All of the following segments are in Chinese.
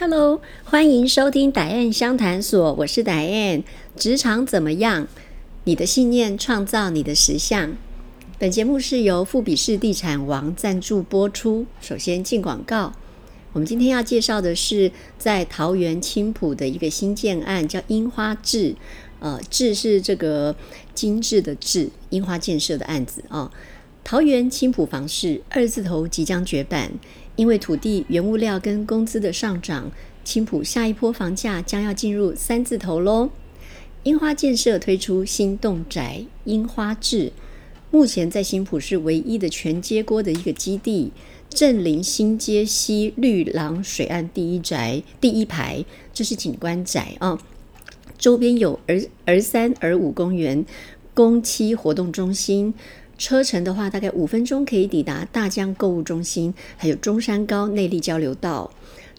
Hello，欢迎收听打燕相谈所，我是打燕。职场怎么样？你的信念创造你的实相。本节目是由富比士地产王赞助播出。首先进广告，我们今天要介绍的是在桃园青浦的一个新建案，叫樱花志。呃，志是这个精致的志，樱花建设的案子啊。桃园青浦房市二字头即将绝版。因为土地、原物料跟工资的上涨，青浦下一波房价将要进入三字头喽。樱花建设推出新动宅樱花志，目前在新浦是唯一的全街锅的一个基地，镇临新街西绿廊水岸第一宅第一排，这是景观宅啊。周边有儿儿三儿五公园、公七活动中心。车程的话，大概五分钟可以抵达大江购物中心，还有中山高内力交流道，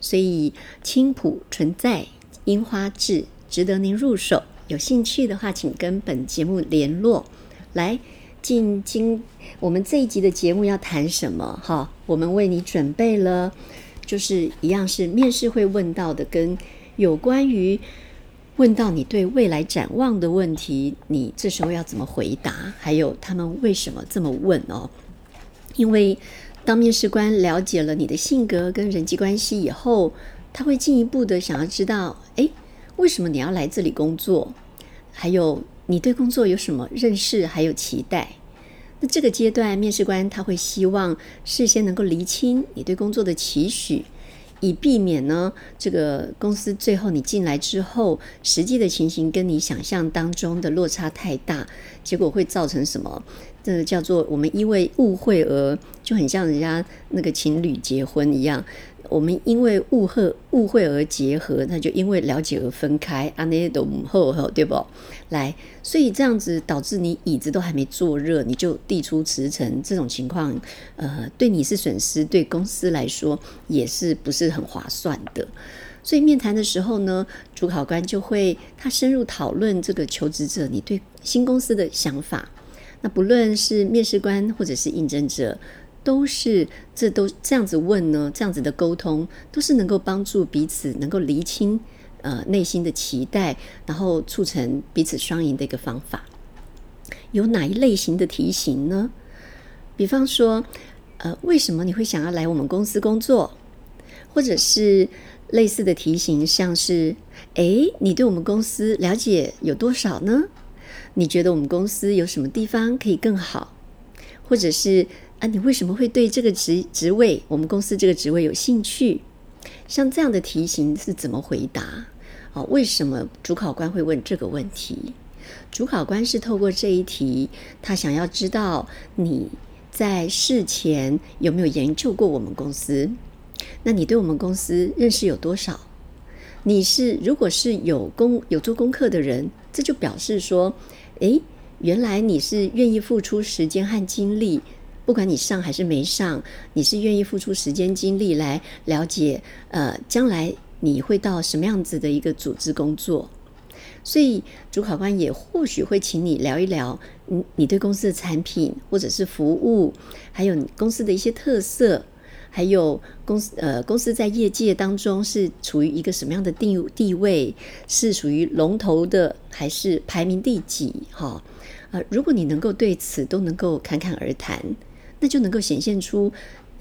所以青浦存在樱花志，值得您入手。有兴趣的话，请跟本节目联络。来，进今我们这一集的节目要谈什么？哈，我们为你准备了，就是一样是面试会问到的，跟有关于。问到你对未来展望的问题，你这时候要怎么回答？还有他们为什么这么问哦？因为当面试官了解了你的性格跟人际关系以后，他会进一步的想要知道，哎，为什么你要来这里工作？还有你对工作有什么认识还有期待？那这个阶段，面试官他会希望事先能够厘清你对工作的期许。以避免呢，这个公司最后你进来之后，实际的情形跟你想象当中的落差太大，结果会造成什么？这个叫做我们因为误会而就很像人家那个情侣结婚一样。我们因为误会误会而结合，那就因为了解而分开，啊，那些都后后对不？来，所以这样子导致你椅子都还没坐热，你就递出辞呈，这种情况，呃，对你是损失，对公司来说也是不是很划算的。所以面谈的时候呢，主考官就会他深入讨论这个求职者你对新公司的想法。那不论是面试官或者是应征者。都是，这都这样子问呢，这样子的沟通都是能够帮助彼此能够厘清呃内心的期待，然后促成彼此双赢的一个方法。有哪一类型的题型呢？比方说，呃，为什么你会想要来我们公司工作？或者是类似的题型，像是，诶，你对我们公司了解有多少呢？你觉得我们公司有什么地方可以更好？或者是？啊，你为什么会对这个职职位，我们公司这个职位有兴趣？像这样的题型是怎么回答？哦，为什么主考官会问这个问题？主考官是透过这一题，他想要知道你在事前有没有研究过我们公司？那你对我们公司认识有多少？你是如果是有功有做功课的人，这就表示说，诶，原来你是愿意付出时间和精力。不管你上还是没上，你是愿意付出时间精力来了解，呃，将来你会到什么样子的一个组织工作？所以主考官也或许会请你聊一聊，你你对公司的产品或者是服务，还有公司的一些特色，还有公司呃公司在业界当中是处于一个什么样的地地位，是属于龙头的还是排名第几？哈，呃，如果你能够对此都能够侃侃而谈。那就能够显现出，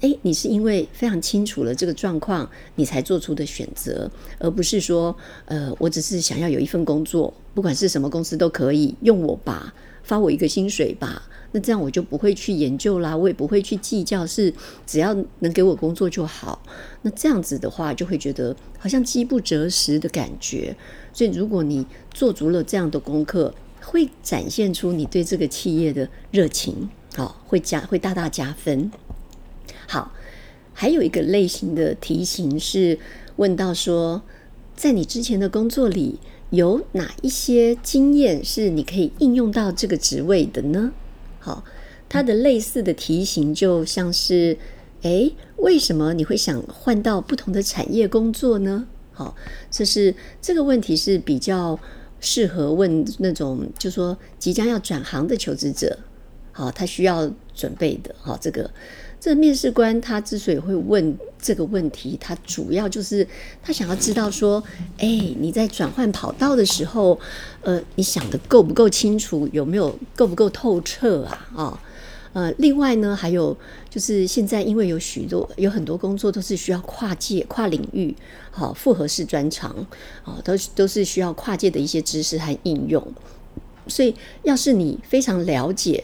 哎，你是因为非常清楚了这个状况，你才做出的选择，而不是说，呃，我只是想要有一份工作，不管是什么公司都可以用我吧，发我一个薪水吧，那这样我就不会去研究啦，我也不会去计较，是只要能给我工作就好。那这样子的话，就会觉得好像饥不择食的感觉。所以，如果你做足了这样的功课，会展现出你对这个企业的热情。好，会加会大大加分。好，还有一个类型的题型是问到说，在你之前的工作里，有哪一些经验是你可以应用到这个职位的呢？好，它的类似的题型就像是，诶，为什么你会想换到不同的产业工作呢？好，这是这个问题是比较适合问那种，就说即将要转行的求职者。好，他需要准备的，好，这个这面试官他之所以会问这个问题，他主要就是他想要知道说，哎，你在转换跑道的时候，呃，你想的够不够清楚，有没有够不够透彻啊？哦，呃，另外呢，还有就是现在因为有许多有很多工作都是需要跨界、跨领域，好复合式专长，啊，都都是需要跨界的一些知识和应用。所以，要是你非常了解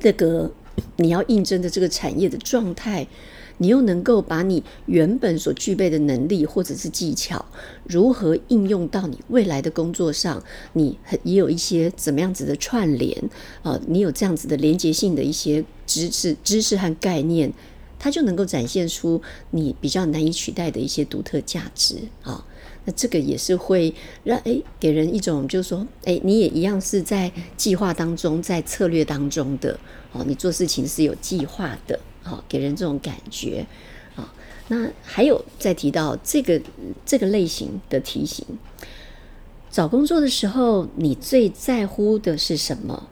这个你要应征的这个产业的状态，你又能够把你原本所具备的能力或者是技巧，如何应用到你未来的工作上，你很也有一些怎么样子的串联啊？你有这样子的连接性的一些知识、知识和概念，它就能够展现出你比较难以取代的一些独特价值啊。这个也是会让诶给人一种就是说诶你也一样是在计划当中，在策略当中的哦，你做事情是有计划的，好给人这种感觉啊。那还有再提到这个这个类型的题型，找工作的时候你最在乎的是什么？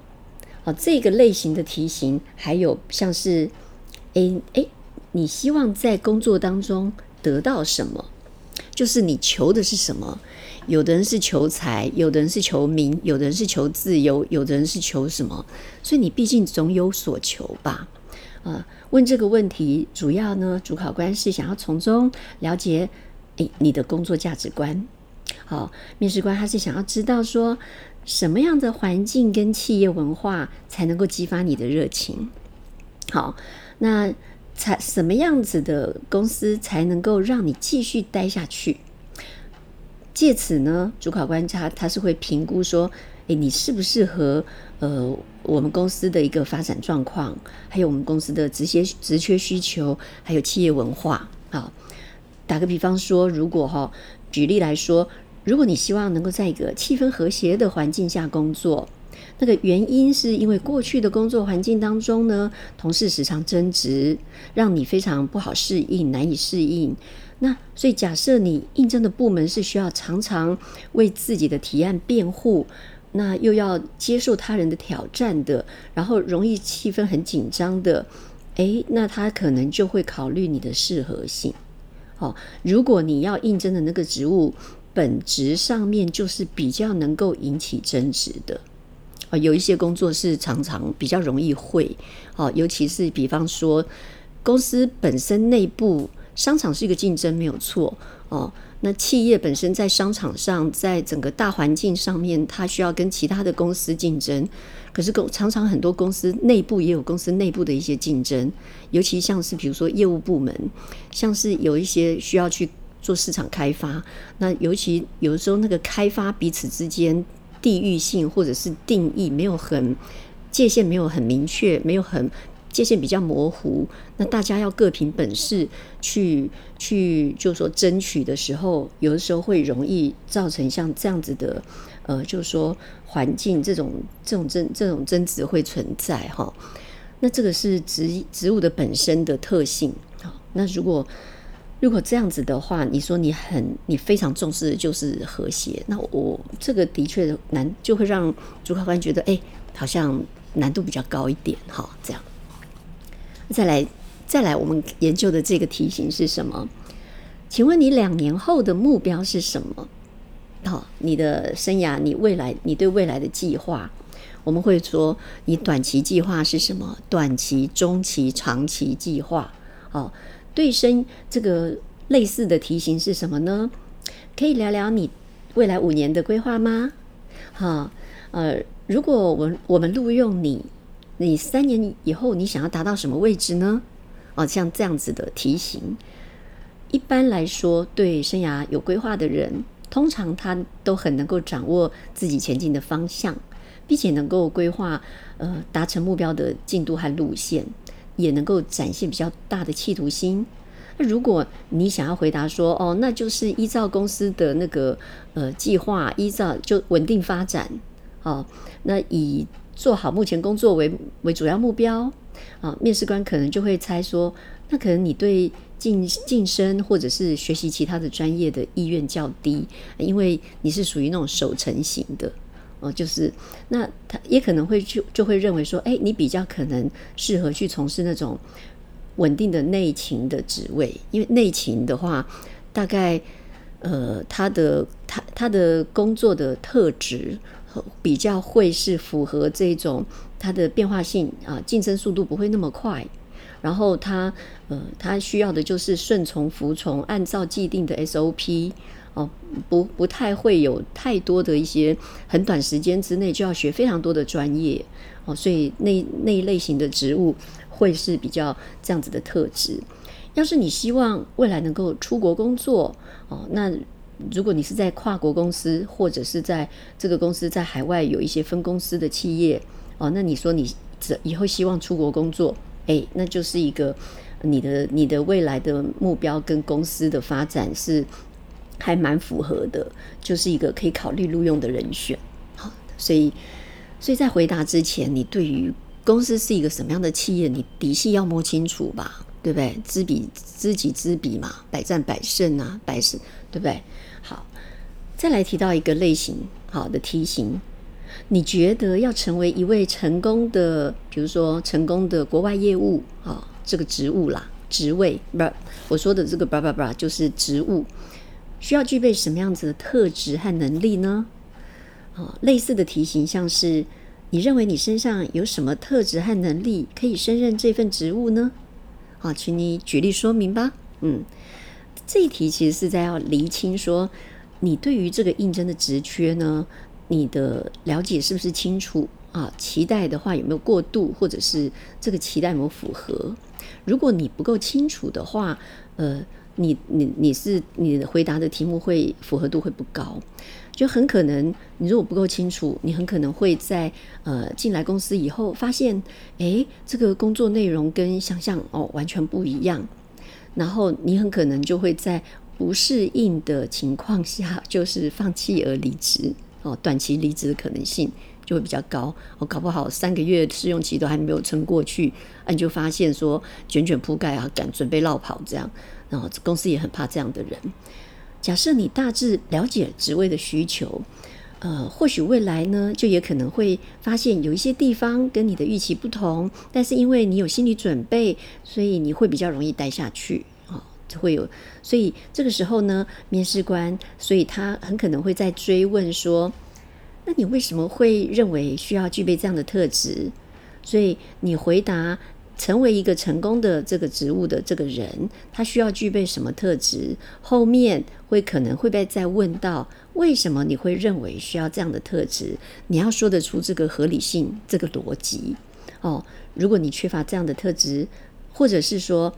哦，这个类型的题型还有像是诶诶，你希望在工作当中得到什么？就是你求的是什么？有的人是求财，有的人是求名，有的人是求自由，有的人是求什么？所以你毕竟总有所求吧？啊，问这个问题，主要呢，主考官是想要从中了解，诶，你的工作价值观。好，面试官他是想要知道说，什么样的环境跟企业文化才能够激发你的热情？好，那。才什么样子的公司才能够让你继续待下去？借此呢，主考官他他是会评估说，诶，你适不适合呃我们公司的一个发展状况，还有我们公司的职些职缺需求，还有企业文化啊。打个比方说，如果哈举例来说，如果你希望能够在一个气氛和谐的环境下工作。那个原因是因为过去的工作环境当中呢，同事时常争执，让你非常不好适应，难以适应。那所以假设你应征的部门是需要常常为自己的提案辩护，那又要接受他人的挑战的，然后容易气氛很紧张的，诶，那他可能就会考虑你的适合性。好，如果你要应征的那个职务本质上面就是比较能够引起争执的。啊，有一些工作是常常比较容易会，哦，尤其是比方说公司本身内部，商场是一个竞争没有错，哦，那企业本身在商场上，在整个大环境上面，它需要跟其他的公司竞争，可是公常常很多公司内部也有公司内部的一些竞争，尤其像是比如说业务部门，像是有一些需要去做市场开发，那尤其有的时候那个开发彼此之间。地域性或者是定义没有很界限，没有很明确，没有很界限比较模糊。那大家要各凭本事去去，就是说争取的时候，有的时候会容易造成像这样子的，呃，就是说环境这种这种争这种争执会存在哈。那这个是植植物的本身的特性。好，那如果。如果这样子的话，你说你很你非常重视的就是和谐，那我这个的确难，就会让主考官觉得，哎，好像难度比较高一点，哈，这样。再来，再来，我们研究的这个题型是什么？请问你两年后的目标是什么？好，你的生涯，你未来，你对未来的计划，我们会说，你短期计划是什么？短期、中期、长期计划，哦。对生这个类似的题型是什么呢？可以聊聊你未来五年的规划吗？哈，呃，如果我我们录用你，你三年以后你想要达到什么位置呢？哦，像这样子的题型，一般来说，对生涯有规划的人，通常他都很能够掌握自己前进的方向，并且能够规划呃达成目标的进度和路线。也能够展现比较大的企图心。那如果你想要回答说，哦，那就是依照公司的那个呃计划，依照就稳定发展，哦，那以做好目前工作为为主要目标啊，面试官可能就会猜说，那可能你对晋晋升或者是学习其他的专业的意愿较低，因为你是属于那种守成型的。哦，就是那他也可能会就就会认为说，哎，你比较可能适合去从事那种稳定的内勤的职位，因为内勤的话，大概呃，他的他他的工作的特质比较会是符合这种它的变化性啊，晋升速度不会那么快。然后他呃，他需要的就是顺从服从，按照既定的 SOP 哦，不不太会有太多的一些很短时间之内就要学非常多的专业哦，所以那那一类型的职务会是比较这样子的特质。要是你希望未来能够出国工作哦，那如果你是在跨国公司，或者是在这个公司在海外有一些分公司的企业哦，那你说你这以后希望出国工作？哎，那就是一个你的你的未来的目标跟公司的发展是还蛮符合的，就是一个可以考虑录用的人选。好，所以所以在回答之前，你对于公司是一个什么样的企业，你底细要摸清楚吧，对不对？知彼知己知彼嘛，百战百胜啊，百胜，对不对？好，再来提到一个类型，好的题型。你觉得要成为一位成功的，比如说成功的国外业务啊，这个职务啦，职位不是，我说的这个叭叭叭就是职务，需要具备什么样子的特质和能力呢？啊，类似的题型像是你认为你身上有什么特质和能力可以胜任这份职务呢？好，请你举例说明吧。嗯，这一题其实是在要厘清说，你对于这个应征的职缺呢？你的了解是不是清楚啊？期待的话有没有过度，或者是这个期待有没有符合？如果你不够清楚的话，呃，你你你是你的回答的题目会符合度会不高，就很可能你如果不够清楚，你很可能会在呃进来公司以后发现，诶，这个工作内容跟想象哦完全不一样，然后你很可能就会在不适应的情况下，就是放弃而离职。哦，短期离职的可能性就会比较高。我搞不好三个月试用期都还没有撑过去，啊你就发现说卷卷铺盖啊，赶准备落跑这样。然后公司也很怕这样的人。假设你大致了解职位的需求，呃，或许未来呢，就也可能会发现有一些地方跟你的预期不同，但是因为你有心理准备，所以你会比较容易待下去啊。会有，所以这个时候呢，面试官，所以他很可能会在追问说：“那你为什么会认为需要具备这样的特质？”所以你回答成为一个成功的这个职务的这个人，他需要具备什么特质？后面会可能会被再问到为什么你会认为需要这样的特质？你要说得出这个合理性、这个逻辑哦。如果你缺乏这样的特质，或者是说，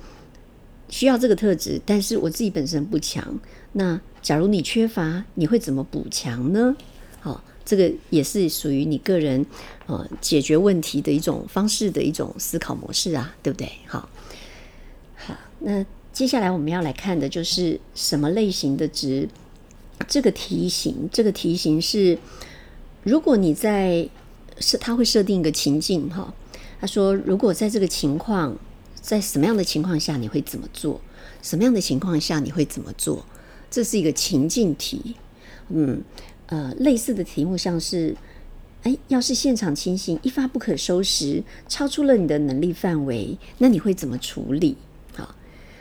需要这个特质，但是我自己本身不强。那假如你缺乏，你会怎么补强呢？好，这个也是属于你个人呃解决问题的一种方式的一种思考模式啊，对不对？好，好，那接下来我们要来看的就是什么类型的值？这个题型，这个题型是，如果你在设，他会设定一个情境哈。他说，如果在这个情况。在什么样的情况下你会怎么做？什么样的情况下你会怎么做？这是一个情境题。嗯，呃，类似的题目像是：哎，要是现场情形一发不可收拾，超出了你的能力范围，那你会怎么处理？好，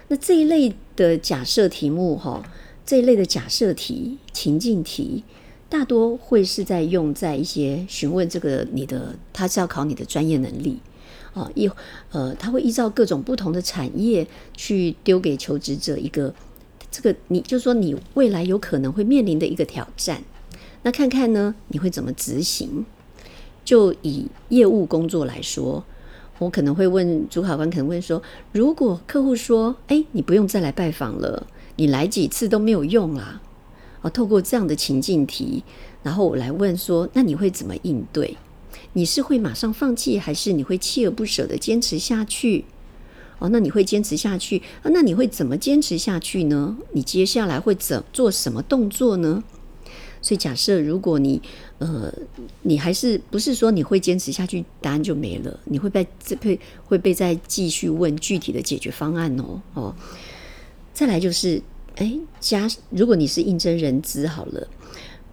那这一类的假设题目，哈，这一类的假设题、情境题，大多会是在用在一些询问这个你的，他是要考你的专业能力。啊，一呃，他会依照各种不同的产业去丢给求职者一个这个，你就说你未来有可能会面临的一个挑战，那看看呢，你会怎么执行？就以业务工作来说，我可能会问主考官，可能问说，如果客户说，哎，你不用再来拜访了，你来几次都没有用啊，哦，透过这样的情境题，然后我来问说，那你会怎么应对？你是会马上放弃，还是你会锲而不舍的坚持下去？哦，那你会坚持下去啊？那你会怎么坚持下去呢？你接下来会怎做什么动作呢？所以假设如果你呃，你还是不是说你会坚持下去，答案就没了，你会被这会会被再继续问具体的解决方案哦哦。再来就是，哎，加如果你是应征人资好了，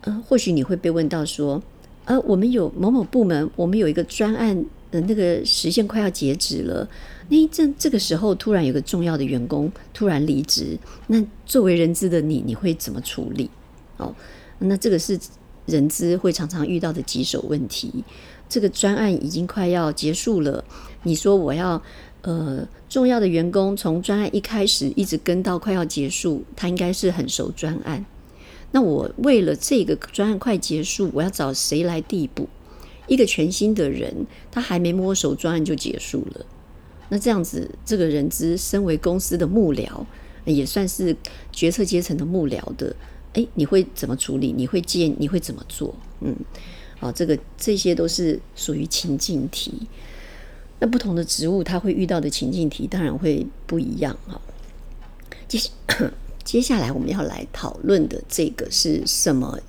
呃，或许你会被问到说。呃，我们有某某部门，我们有一个专案，呃，那个时限快要截止了，那这这个时候突然有个重要的员工突然离职，那作为人资的你，你会怎么处理？哦，那这个是人资会常常遇到的棘手问题。这个专案已经快要结束了，你说我要呃重要的员工从专案一开始一直跟到快要结束，他应该是很熟专案。那我为了这个专案快结束，我要找谁来递补？一个全新的人，他还没摸熟专案就结束了。那这样子，这个人资身为公司的幕僚，也算是决策阶层的幕僚的，诶，你会怎么处理？你会建？你会怎么做？嗯，好，这个这些都是属于情境题。那不同的植物，它会遇到的情境题当然会不一样啊。接 接下来我们要来讨论的这个是什么？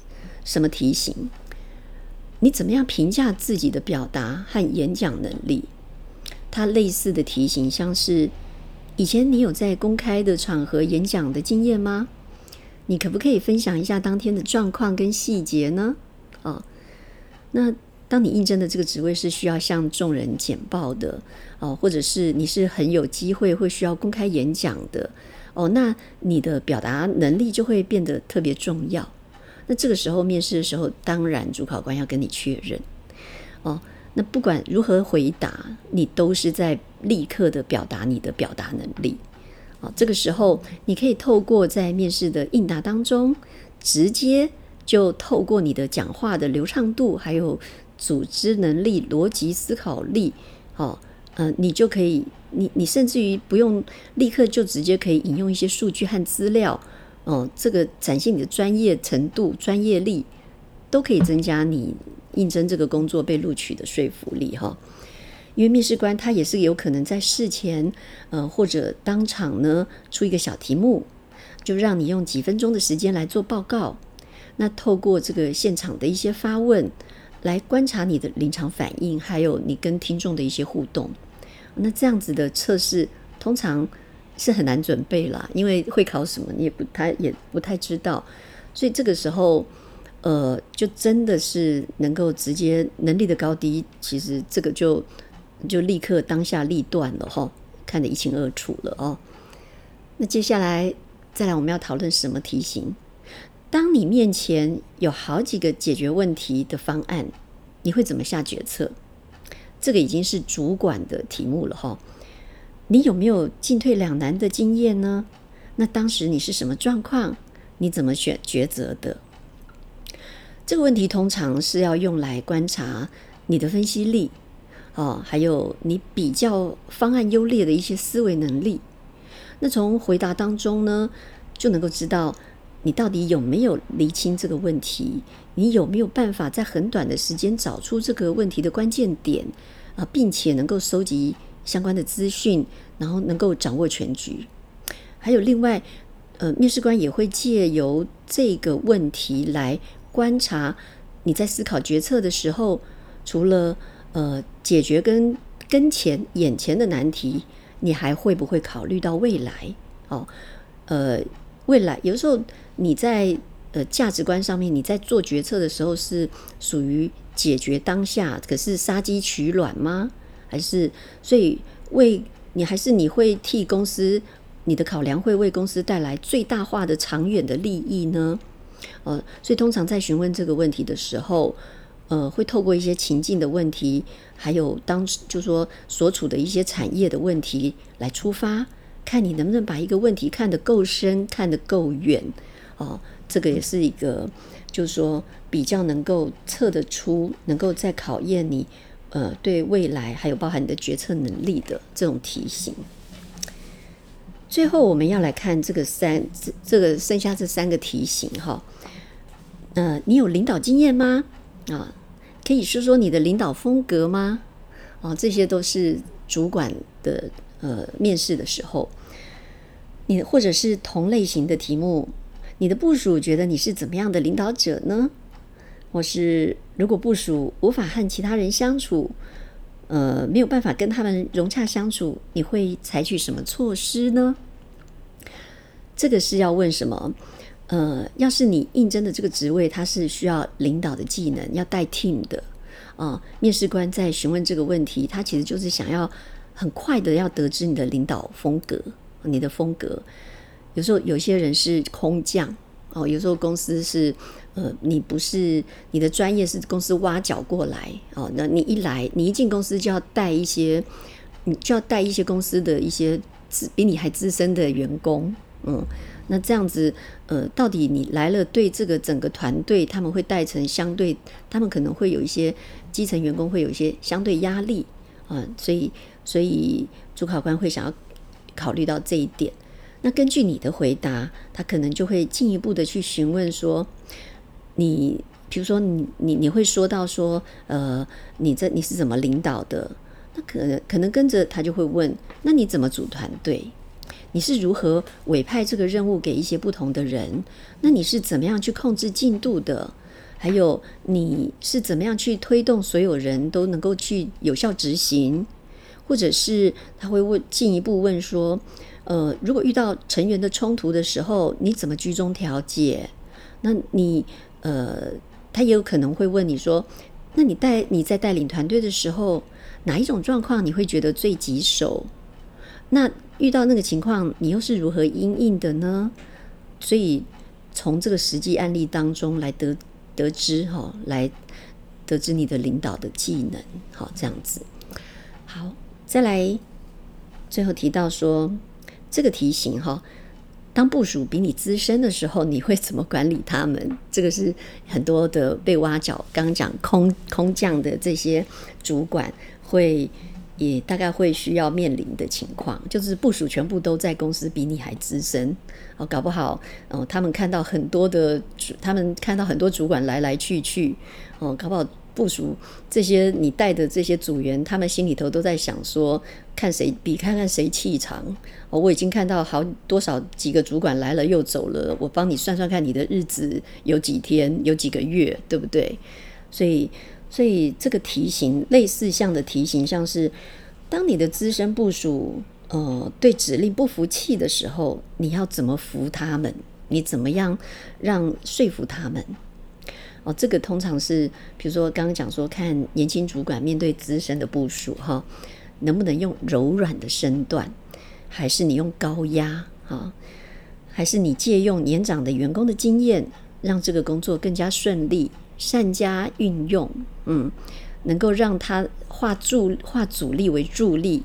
什么题型？你怎么样评价自己的表达和演讲能力？它类似的题型，像是以前你有在公开的场合演讲的经验吗？你可不可以分享一下当天的状况跟细节呢？哦，那当你应征的这个职位是需要向众人简报的哦，或者是你是很有机会会需要公开演讲的哦，那你的表达能力就会变得特别重要。那这个时候面试的时候，当然主考官要跟你确认哦。那不管如何回答，你都是在立刻的表达你的表达能力哦。这个时候，你可以透过在面试的应答当中，直接就透过你的讲话的流畅度，还有组织能力、逻辑思考力，哦，呃，你就可以，你你甚至于不用立刻就直接可以引用一些数据和资料。哦，这个展现你的专业程度、专业力，都可以增加你应征这个工作被录取的说服力哈。因为面试官他也是有可能在事前，呃，或者当场呢出一个小题目，就让你用几分钟的时间来做报告。那透过这个现场的一些发问，来观察你的临场反应，还有你跟听众的一些互动。那这样子的测试，通常。是很难准备啦，因为会考什么你也不太也不太知道，所以这个时候，呃，就真的是能够直接能力的高低，其实这个就就立刻当下立断了哈，看得一清二楚了哦。那接下来再来我们要讨论什么题型？当你面前有好几个解决问题的方案，你会怎么下决策？这个已经是主管的题目了哈。你有没有进退两难的经验呢？那当时你是什么状况？你怎么选抉择的？这个问题通常是要用来观察你的分析力哦，还有你比较方案优劣的一些思维能力。那从回答当中呢，就能够知道你到底有没有厘清这个问题，你有没有办法在很短的时间找出这个问题的关键点啊，并且能够收集。相关的资讯，然后能够掌握全局。还有另外，呃，面试官也会借由这个问题来观察你在思考决策的时候，除了呃解决跟跟前眼前的难题，你还会不会考虑到未来？哦，呃，未来有时候你在呃价值观上面，你在做决策的时候是属于解决当下，可是杀鸡取卵吗？还是，所以为你还是你会替公司，你的考量会为公司带来最大化的长远的利益呢？呃，所以通常在询问这个问题的时候，呃，会透过一些情境的问题，还有当时就说所处的一些产业的问题来出发，看你能不能把一个问题看得够深，看得够远。哦，这个也是一个，就是说比较能够测得出，能够在考验你。呃，对未来还有包含你的决策能力的这种提醒。最后，我们要来看这个三这这个剩下这三个题型哈。呃，你有领导经验吗？啊，可以说说你的领导风格吗？哦，这些都是主管的呃面试的时候，你或者是同类型的题目，你的部署觉得你是怎么样的领导者呢？或是如果部署无法和其他人相处，呃，没有办法跟他们融洽相处，你会采取什么措施呢？这个是要问什么？呃，要是你应征的这个职位，它是需要领导的技能，要带 team 的啊，面试官在询问这个问题，他其实就是想要很快的要得知你的领导风格，你的风格。有时候有些人是空降哦，有时候公司是呃，你不是你的专业是公司挖角过来哦，那你一来，你一进公司就要带一些，你就要带一些公司的一些资比你还资深的员工，嗯。那这样子，呃，到底你来了，对这个整个团队，他们会带成相对，他们可能会有一些基层员工会有一些相对压力啊，所以，所以主考官会想要考虑到这一点。那根据你的回答，他可能就会进一步的去询问说，你，比如说你，你，你会说到说，呃，你这你是怎么领导的？那可能可能跟着他就会问，那你怎么组团队？你是如何委派这个任务给一些不同的人？那你是怎么样去控制进度的？还有你是怎么样去推动所有人都能够去有效执行？或者是他会问进一步问说：呃，如果遇到成员的冲突的时候，你怎么居中调解？那你呃，他也有可能会问你说：那你带你在带领团队的时候，哪一种状况你会觉得最棘手？那遇到那个情况，你又是如何应应的呢？所以从这个实际案例当中来得得知哈，来得知你的领导的技能，好这样子。好，再来最后提到说这个题型哈，当部署比你资深的时候，你会怎么管理他们？这个是很多的被挖角，刚讲空空降的这些主管会。也大概会需要面临的情况，就是部署全部都在公司比你还资深哦，搞不好哦，他们看到很多的主，他们看到很多主管来来去去哦，搞不好部署这些你带的这些组员，他们心里头都在想说，看谁比看看谁气场哦，我已经看到好多少几个主管来了又走了，我帮你算算看你的日子有几天有几个月，对不对？所以。所以这个题型类似像的题型，像是当你的资深部署呃对指令不服气的时候，你要怎么服他们？你怎么样让说服他们？哦，这个通常是比如说刚刚讲说，看年轻主管面对资深的部署哈，能不能用柔软的身段，还是你用高压哈，还是你借用年长的员工的经验，让这个工作更加顺利？善加运用，嗯，能够让他化助化阻力为助力。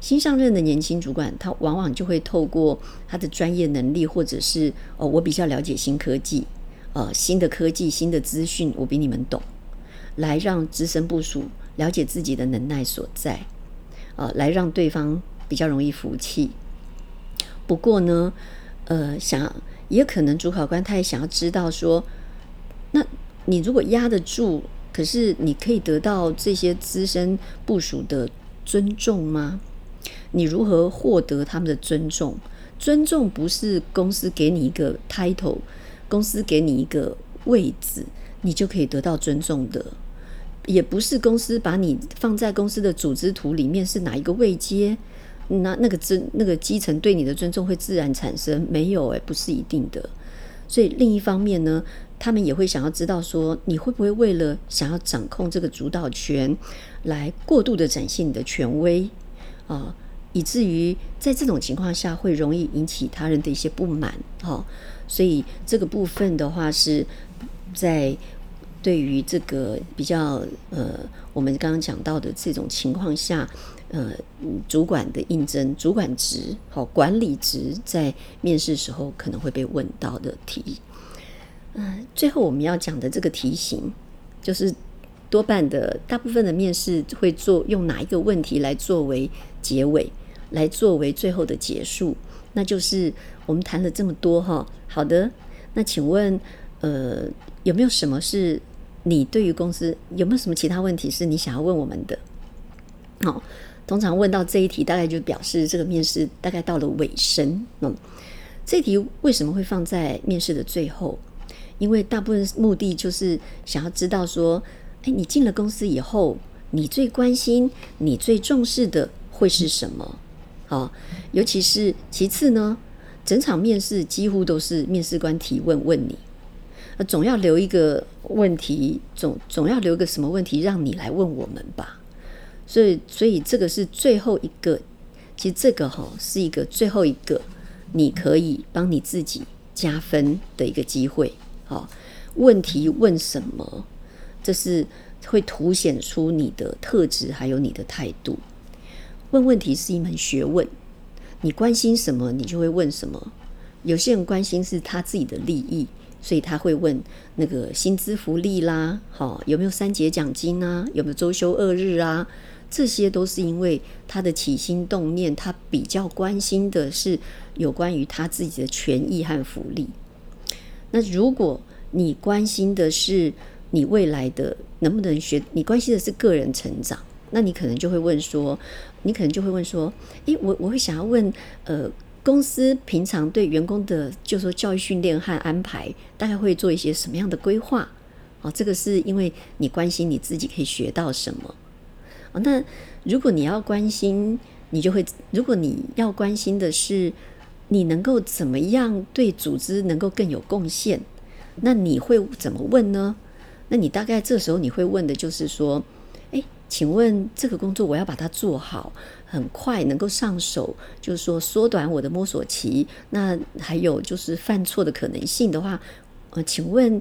新上任的年轻主管，他往往就会透过他的专业能力，或者是哦，我比较了解新科技，呃，新的科技、新的资讯，我比你们懂，来让资深部署了解自己的能耐所在，呃，来让对方比较容易服气。不过呢，呃，想也可能主考官他也想要知道说，那。你如果压得住，可是你可以得到这些资深部署的尊重吗？你如何获得他们的尊重？尊重不是公司给你一个 title，公司给你一个位置，你就可以得到尊重的；也不是公司把你放在公司的组织图里面是哪一个位阶，那那个尊那个基层对你的尊重会自然产生？没有诶，不是一定的。所以另一方面呢？他们也会想要知道，说你会不会为了想要掌控这个主导权，来过度的展现你的权威啊，以至于在这种情况下会容易引起他人的一些不满哈。所以这个部分的话，是在对于这个比较呃，我们刚刚讲到的这种情况下，呃，主管的应征、主管职、好管理职，在面试时候可能会被问到的题。嗯，最后我们要讲的这个题型，就是多半的大部分的面试会做用哪一个问题来作为结尾，来作为最后的结束？那就是我们谈了这么多哈，好的，那请问呃有没有什么是你对于公司有没有什么其他问题是你想要问我们的？好，通常问到这一题，大概就表示这个面试大概到了尾声。嗯，这题为什么会放在面试的最后？因为大部分目的就是想要知道说，哎，你进了公司以后，你最关心、你最重视的会是什么？好，尤其是其次呢，整场面试几乎都是面试官提问问你，呃，总要留一个问题，总总要留个什么问题让你来问我们吧。所以，所以这个是最后一个，其实这个哈是一个最后一个，你可以帮你自己加分的一个机会。好，问题问什么？这是会凸显出你的特质，还有你的态度。问问题是一门学问，你关心什么，你就会问什么。有些人关心是他自己的利益，所以他会问那个薪资福利啦，好有没有三节奖金啊，有没有周休二日啊？这些都是因为他的起心动念，他比较关心的是有关于他自己的权益和福利。那如果你关心的是你未来的能不能学，你关心的是个人成长，那你可能就会问说，你可能就会问说，诶，我我会想要问，呃。公司平常对员工的，就说教育训练和安排，大概会做一些什么样的规划？哦，这个是因为你关心你自己可以学到什么。哦，那如果你要关心，你就会；如果你要关心的是你能够怎么样对组织能够更有贡献，那你会怎么问呢？那你大概这时候你会问的就是说。诶请问这个工作我要把它做好，很快能够上手，就是说缩短我的摸索期。那还有就是犯错的可能性的话，呃，请问，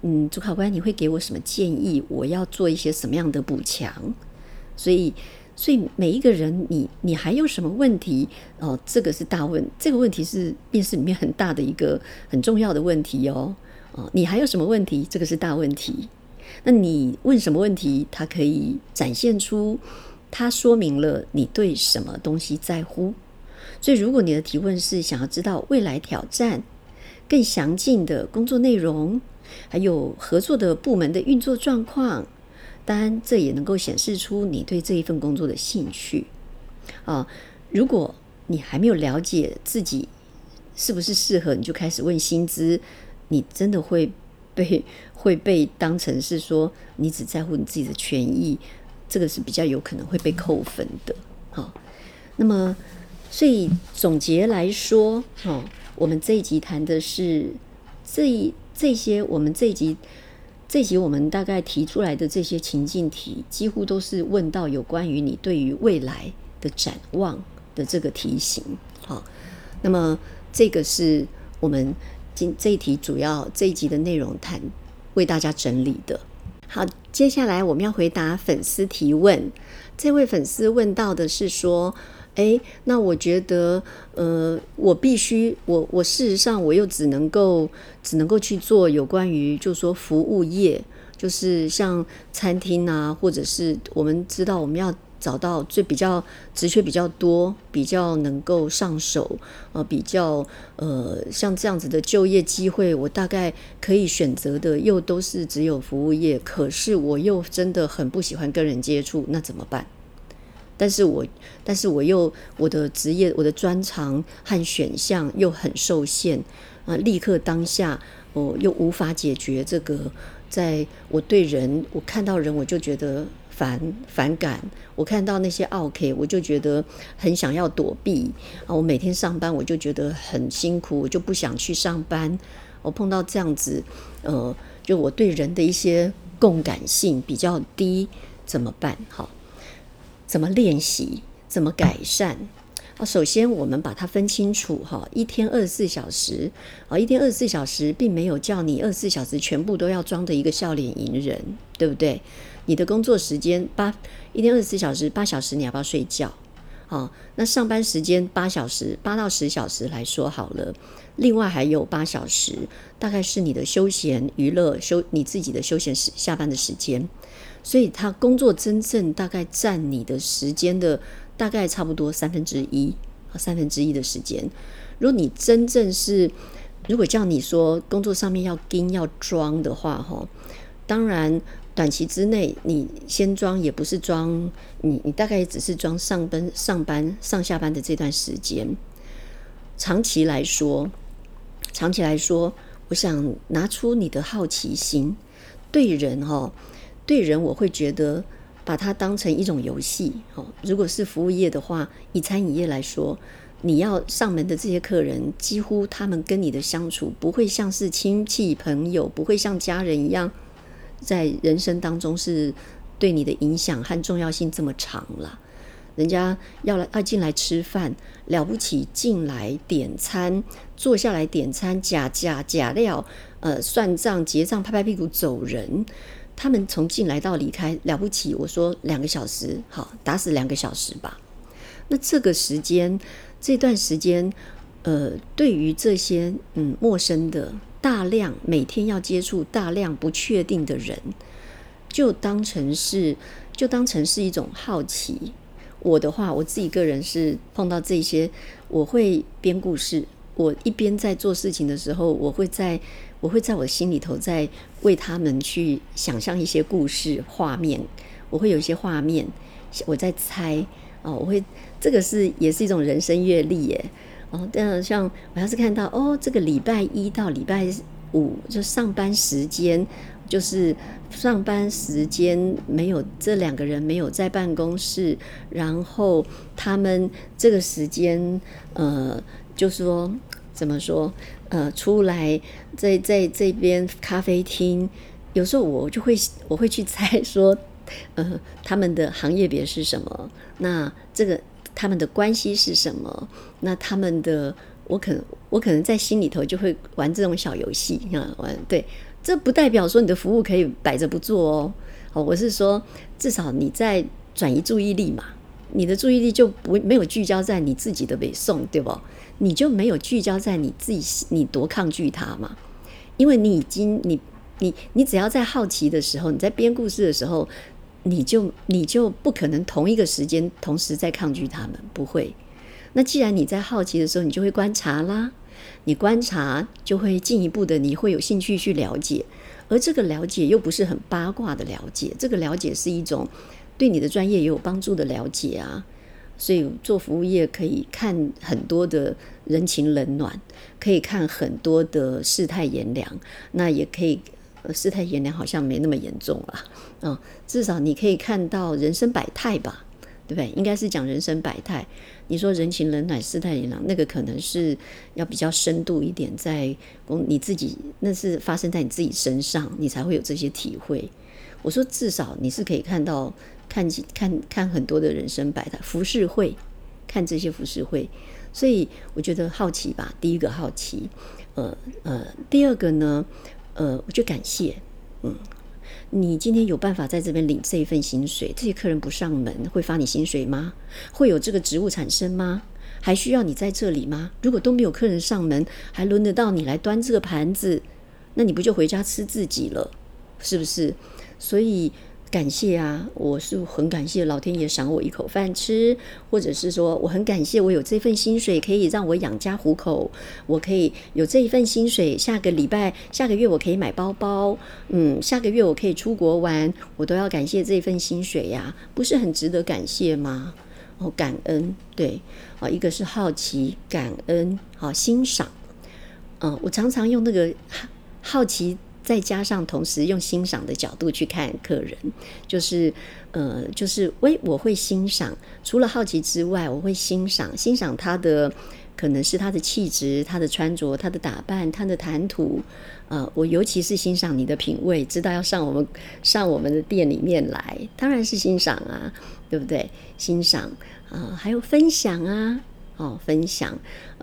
嗯，主考官你会给我什么建议？我要做一些什么样的补强？所以，所以每一个人，你你还有什么问题？哦，这个是大问，这个问题是面试里面很大的一个很重要的问题哦。哦，你还有什么问题？这个是大问题。那你问什么问题，它可以展现出，它说明了你对什么东西在乎。所以，如果你的提问是想要知道未来挑战、更详尽的工作内容，还有合作的部门的运作状况，当然这也能够显示出你对这一份工作的兴趣。啊，如果你还没有了解自己是不是适合，你就开始问薪资，你真的会。被 会被当成是说你只在乎你自己的权益，这个是比较有可能会被扣分的。好，那么所以总结来说，哈，我们这一集谈的是这一这些，我们这一集这集我们大概提出来的这些情境题，几乎都是问到有关于你对于未来的展望的这个题型。好，那么这个是我们。今这一题主要这一集的内容谈为大家整理的。好，接下来我们要回答粉丝提问。这位粉丝问到的是说：“诶，那我觉得，呃，我必须，我我事实上我又只能够只能够去做有关于，就是说服务业，就是像餐厅啊，或者是我们知道我们要。”找到最比较职缺比较多，比较能够上手，呃，比较呃像这样子的就业机会，我大概可以选择的又都是只有服务业，可是我又真的很不喜欢跟人接触，那怎么办？但是我但是我又我的职业我的专长和选项又很受限啊，立刻当下我又无法解决这个，在我对人我看到人我就觉得。反反感，我看到那些 OK，我就觉得很想要躲避啊！我每天上班，我就觉得很辛苦，我就不想去上班。我碰到这样子，呃，就我对人的一些共感性比较低，怎么办？好，怎么练习？怎么改善？啊，首先我们把它分清楚哈，一天二十四小时啊，一天二十四小时，并没有叫你二十四小时全部都要装的一个笑脸迎人，对不对？你的工作时间八一天二十四小时，八小时你要不要睡觉？好，那上班时间八小时，八到十小时来说好了。另外还有八小时，大概是你的休闲娱乐休你自己的休闲时下班的时间。所以他工作真正大概占你的时间的大概差不多三分之一，三分之一的时间。如果你真正是如果叫你说工作上面要盯要装的话，哈，当然。短期之内，你先装也不是装，你你大概只是装上班、上班、上下班的这段时间。长期来说，长期来说，我想拿出你的好奇心，对人哈，对人我会觉得把它当成一种游戏。哦，如果是服务业的话，以餐饮业来说，你要上门的这些客人，几乎他们跟你的相处不会像是亲戚朋友，不会像家人一样，在人生当中是对你的影响和重要性这么长了。人家要来要进来吃饭，了不起进来点餐，坐下来点餐，假假假料，呃，算账结账，拍拍屁股走人。他们从进来到离开了不起，我说两个小时，好，打死两个小时吧。那这个时间。这段时间，呃，对于这些嗯陌生的、大量每天要接触大量不确定的人，就当成是就当成是一种好奇。我的话，我自己个人是碰到这些，我会编故事。我一边在做事情的时候，我会在我会在我心里头在为他们去想象一些故事画面，我会有一些画面，我在猜。哦，我会这个是也是一种人生阅历耶。哦，但像我要是看到哦，这个礼拜一到礼拜五就上班时间，就是上班时间没有这两个人没有在办公室，然后他们这个时间呃，就说怎么说呃，出来在在这边咖啡厅，有时候我就会我会去猜 说。呃，他们的行业别是什么？那这个他们的关系是什么？那他们的我可能我可能在心里头就会玩这种小游戏啊，玩对，这不代表说你的服务可以摆着不做哦。哦，我是说，至少你在转移注意力嘛，你的注意力就不没有聚焦在你自己的北宋，对不？你就没有聚焦在你自己，你多抗拒他嘛？因为你已经你你你只要在好奇的时候，你在编故事的时候。你就你就不可能同一个时间同时在抗拒他们，不会。那既然你在好奇的时候，你就会观察啦。你观察就会进一步的，你会有兴趣去了解，而这个了解又不是很八卦的了解，这个了解是一种对你的专业也有帮助的了解啊。所以做服务业可以看很多的人情冷暖，可以看很多的世态炎凉，那也可以。呃，世态炎凉好像没那么严重了，嗯，至少你可以看到人生百态吧，对不对？应该是讲人生百态。你说人情冷暖、世态炎凉，那个可能是要比较深度一点，在公你自己那是发生在你自己身上，你才会有这些体会。我说至少你是可以看到看看看很多的人生百态，服饰会看这些服饰会，所以我觉得好奇吧。第一个好奇，呃呃，第二个呢？呃，我就感谢，嗯，你今天有办法在这边领这一份薪水，这些客人不上门会发你薪水吗？会有这个职务产生吗？还需要你在这里吗？如果都没有客人上门，还轮得到你来端这个盘子，那你不就回家吃自己了？是不是？所以。感谢啊，我是很感谢老天爷赏我一口饭吃，或者是说我很感谢我有这份薪水可以让我养家糊口，我可以有这一份薪水，下个礼拜、下个月我可以买包包，嗯，下个月我可以出国玩，我都要感谢这份薪水呀，不是很值得感谢吗？哦，感恩，对，啊，一个是好奇、感恩，好欣赏，嗯，我常常用那个好奇。再加上同时用欣赏的角度去看客人，就是呃，就是喂，我会欣赏。除了好奇之外，我会欣赏欣赏他的，可能是他的气质、他的穿着、他的打扮、他的谈吐。呃，我尤其是欣赏你的品味，知道要上我们上我们的店里面来，当然是欣赏啊，对不对？欣赏啊，还有分享啊，哦，分享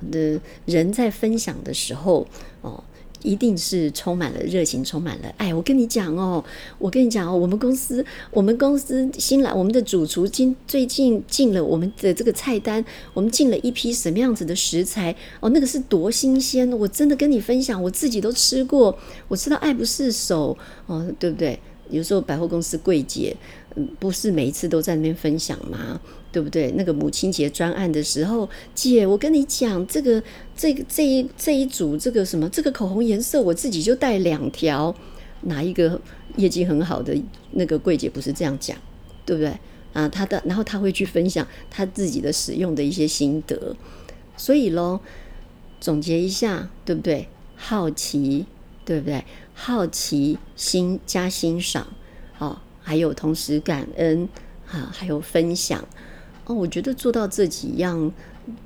的人在分享的时候，哦。一定是充满了热情，充满了爱。我跟你讲哦，我跟你讲哦，我们公司，我们公司新来，我们的主厨今最近进了我们的这个菜单，我们进了一批什么样子的食材哦，那个是多新鲜！我真的跟你分享，我自己都吃过，我知道爱不释手哦，对不对？有时候百货公司柜姐，嗯，不是每一次都在那边分享吗？对不对？那个母亲节专案的时候，姐，我跟你讲，这个、这个、这一、这一组这个什么，这个口红颜色，我自己就带两条。哪一个业绩很好的那个柜姐不是这样讲，对不对？啊，他的，然后他会去分享他自己的使用的一些心得。所以喽，总结一下，对不对？好奇，对不对？好奇心加欣赏，哦，还有同时感恩，啊，还有分享。哦，我觉得做到这几样，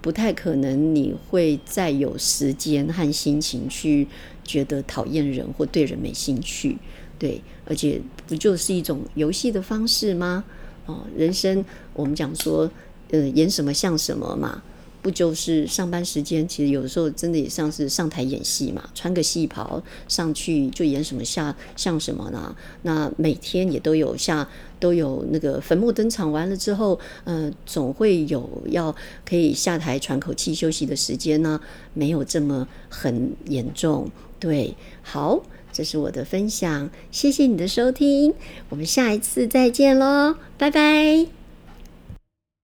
不太可能你会再有时间和心情去觉得讨厌人或对人没兴趣。对，而且不就是一种游戏的方式吗？哦，人生我们讲说，呃，演什么像什么嘛。不就是上班时间？其实有的时候真的也像是上台演戏嘛，穿个戏袍上去就演什么像像什么呢？那每天也都有像都有那个坟墓登场完了之后，嗯，总会有要可以下台喘口气休息的时间呢，没有这么很严重。对，好，这是我的分享，谢谢你的收听，我们下一次再见喽，拜拜。